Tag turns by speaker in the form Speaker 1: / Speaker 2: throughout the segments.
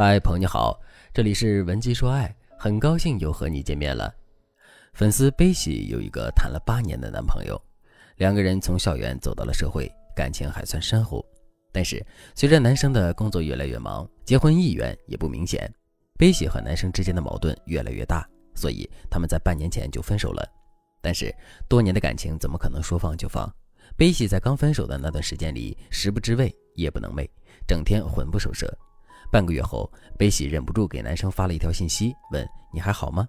Speaker 1: 嗨，朋友你好，这里是文姬说爱，很高兴又和你见面了。粉丝悲喜有一个谈了八年的男朋友，两个人从校园走到了社会，感情还算深厚。但是随着男生的工作越来越忙，结婚意愿也不明显，悲喜和男生之间的矛盾越来越大，所以他们在半年前就分手了。但是多年的感情怎么可能说放就放？悲喜在刚分手的那段时间里，食不知味，夜不能寐，整天魂不守舍。半个月后，悲喜忍不住给男生发了一条信息，问：“你还好吗？”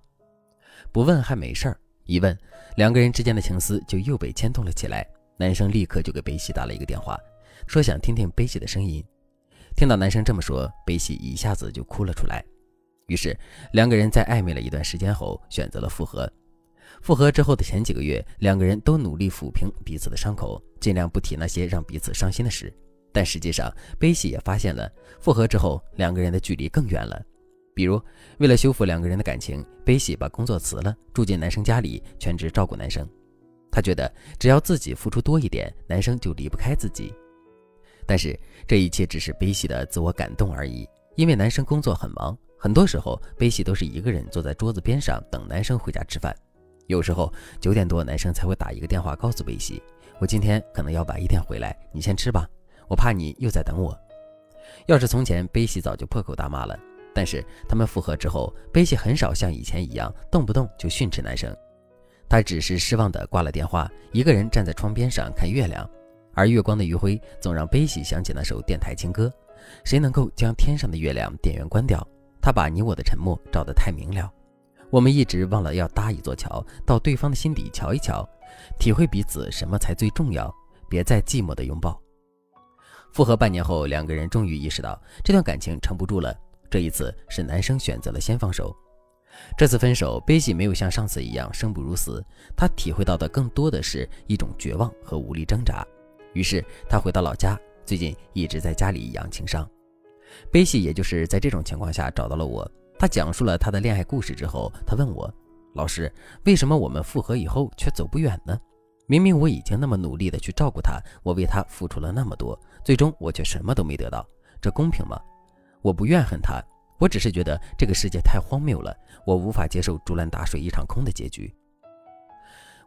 Speaker 1: 不问还没事儿，一问，两个人之间的情思就又被牵动了起来。男生立刻就给悲喜打了一个电话，说想听听悲喜的声音。听到男生这么说，悲喜一下子就哭了出来。于是，两个人在暧昧了一段时间后，选择了复合。复合之后的前几个月，两个人都努力抚平彼此的伤口，尽量不提那些让彼此伤心的事。但实际上，悲喜也发现了，复合之后两个人的距离更远了。比如，为了修复两个人的感情，悲喜把工作辞了，住进男生家里，全职照顾男生。他觉得只要自己付出多一点，男生就离不开自己。但是这一切只是悲喜的自我感动而已，因为男生工作很忙，很多时候悲喜都是一个人坐在桌子边上等男生回家吃饭。有时候九点多，男生才会打一个电话告诉悲喜：“我今天可能要晚一点回来，你先吃吧，我怕你又在等我。”要是从前，悲喜早就破口大骂了。但是他们复合之后，悲喜很少像以前一样动不动就训斥男生，他只是失望地挂了电话，一个人站在窗边上看月亮，而月光的余晖总让悲喜想起那首电台情歌：“谁能够将天上的月亮电源关掉？他把你我的沉默照得太明了。”我们一直忘了要搭一座桥，到对方的心底瞧一瞧，体会彼此什么才最重要。别再寂寞的拥抱。复合半年后，两个人终于意识到这段感情撑不住了。这一次是男生选择了先放手。这次分手，悲喜没有像上次一样生不如死，他体会到的更多的是一种绝望和无力挣扎。于是他回到老家，最近一直在家里养情伤。悲喜也就是在这种情况下找到了我。他讲述了他的恋爱故事之后，他问我：“老师，为什么我们复合以后却走不远呢？明明我已经那么努力的去照顾他，我为他付出了那么多，最终我却什么都没得到，这公平吗？”我不怨恨他，我只是觉得这个世界太荒谬了，我无法接受竹篮打水一场空的结局。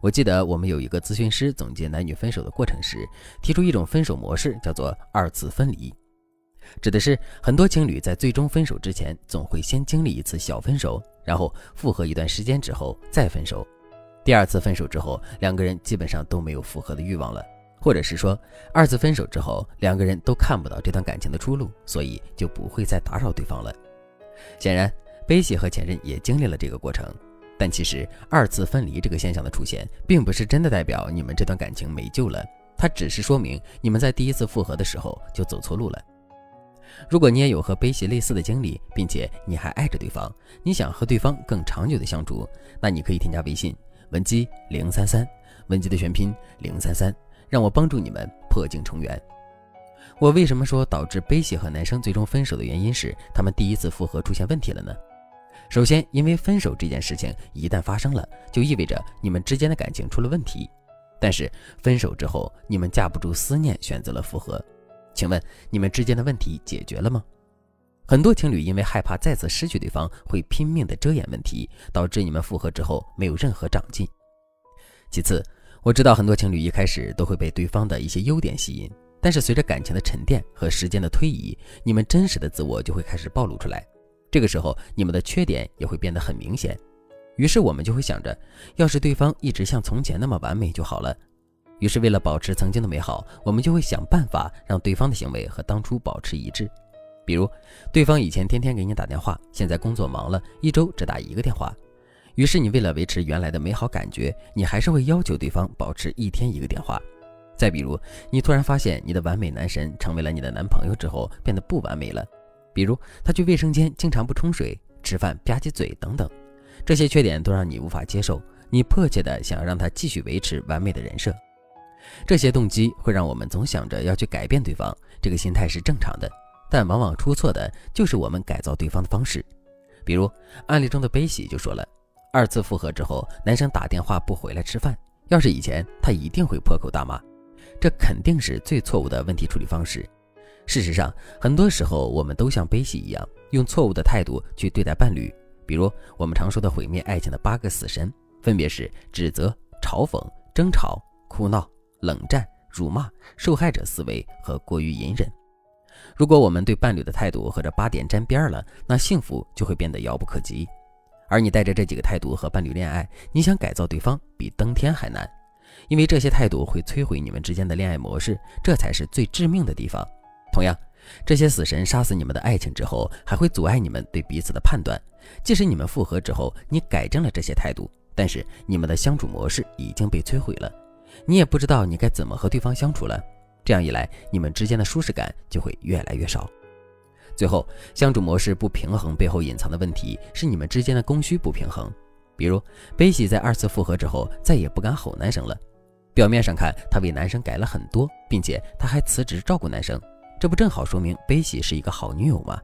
Speaker 1: 我记得我们有一个咨询师总结男女分手的过程时，提出一种分手模式，叫做二次分离。指的是很多情侣在最终分手之前，总会先经历一次小分手，然后复合一段时间之后再分手。第二次分手之后，两个人基本上都没有复合的欲望了，或者是说二次分手之后，两个人都看不到这段感情的出路，所以就不会再打扰对方了。显然，悲喜和前任也经历了这个过程。但其实二次分离这个现象的出现，并不是真的代表你们这段感情没救了，它只是说明你们在第一次复合的时候就走错路了。如果你也有和悲喜类似的经历，并且你还爱着对方，你想和对方更长久的相处，那你可以添加微信文姬零三三，文姬的全拼零三三，让我帮助你们破镜重圆。我为什么说导致悲喜和男生最终分手的原因是他们第一次复合出现问题了呢？首先，因为分手这件事情一旦发生了，就意味着你们之间的感情出了问题。但是分手之后，你们架不住思念，选择了复合。请问你们之间的问题解决了吗？很多情侣因为害怕再次失去对方，会拼命的遮掩问题，导致你们复合之后没有任何长进。其次，我知道很多情侣一开始都会被对方的一些优点吸引，但是随着感情的沉淀和时间的推移，你们真实的自我就会开始暴露出来，这个时候你们的缺点也会变得很明显。于是我们就会想着，要是对方一直像从前那么完美就好了。于是，为了保持曾经的美好，我们就会想办法让对方的行为和当初保持一致。比如，对方以前天天给你打电话，现在工作忙了，一周只打一个电话。于是，你为了维持原来的美好感觉，你还是会要求对方保持一天一个电话。再比如，你突然发现你的完美男神成为了你的男朋友之后，变得不完美了。比如，他去卫生间经常不冲水，吃饭吧唧嘴等等，这些缺点都让你无法接受。你迫切的想要让他继续维持完美的人设。这些动机会让我们总想着要去改变对方，这个心态是正常的，但往往出错的就是我们改造对方的方式。比如案例中的悲喜就说了，二次复合之后，男生打电话不回来吃饭，要是以前他一定会破口大骂，这肯定是最错误的问题处理方式。事实上，很多时候我们都像悲喜一样，用错误的态度去对待伴侣。比如我们常说的毁灭爱情的八个死神，分别是指责、嘲讽、争吵、哭闹、冷战、辱骂、受害者思维和过于隐忍。如果我们对伴侣的态度和这八点沾边了，那幸福就会变得遥不可及。而你带着这几个态度和伴侣恋爱，你想改造对方比登天还难，因为这些态度会摧毁你们之间的恋爱模式，这才是最致命的地方。同样，这些死神杀死你们的爱情之后，还会阻碍你们对彼此的判断。即使你们复合之后，你改正了这些态度，但是你们的相处模式已经被摧毁了，你也不知道你该怎么和对方相处了。这样一来，你们之间的舒适感就会越来越少。最后，相处模式不平衡背后隐藏的问题是你们之间的供需不平衡。比如，悲喜在二次复合之后再也不敢吼男生了。表面上看，他为男生改了很多，并且他还辞职照顾男生，这不正好说明悲喜是一个好女友吗？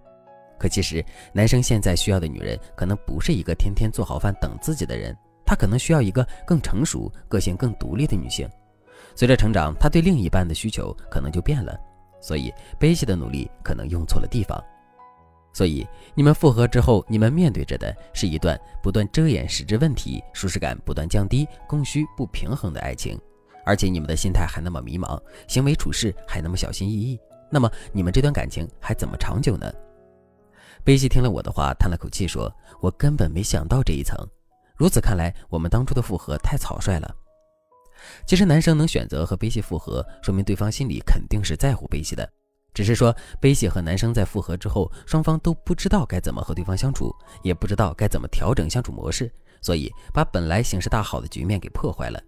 Speaker 1: 可其实，男生现在需要的女人可能不是一个天天做好饭等自己的人，他可能需要一个更成熟、个性更独立的女性。随着成长，他对另一半的需求可能就变了，所以悲喜的努力可能用错了地方。所以你们复合之后，你们面对着的是一段不断遮掩实质问题、舒适感不断降低、供需不平衡的爱情，而且你们的心态还那么迷茫，行为处事还那么小心翼翼，那么你们这段感情还怎么长久呢？悲喜听了我的话，叹了口气说：“我根本没想到这一层。如此看来，我们当初的复合太草率了。”其实男生能选择和悲喜复合，说明对方心里肯定是在乎悲喜的。只是说悲喜和男生在复合之后，双方都不知道该怎么和对方相处，也不知道该怎么调整相处模式，所以把本来形势大好的局面给破坏了。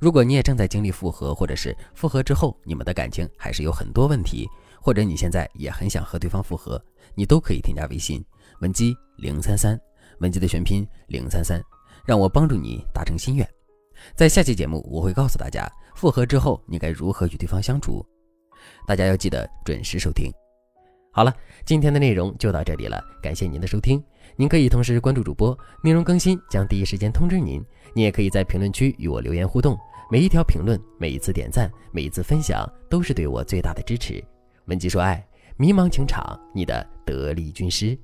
Speaker 1: 如果你也正在经历复合，或者是复合之后你们的感情还是有很多问题，或者你现在也很想和对方复合，你都可以添加微信文姬零三三，文姬的全拼零三三，让我帮助你达成心愿。在下期节目，我会告诉大家复合之后你该如何与对方相处。大家要记得准时收听。好了，今天的内容就到这里了，感谢您的收听。您可以同时关注主播，内容更新将第一时间通知您。您也可以在评论区与我留言互动，每一条评论、每一次点赞、每一次分享，都是对我最大的支持。文姬说爱，迷茫情场，你的得力军师。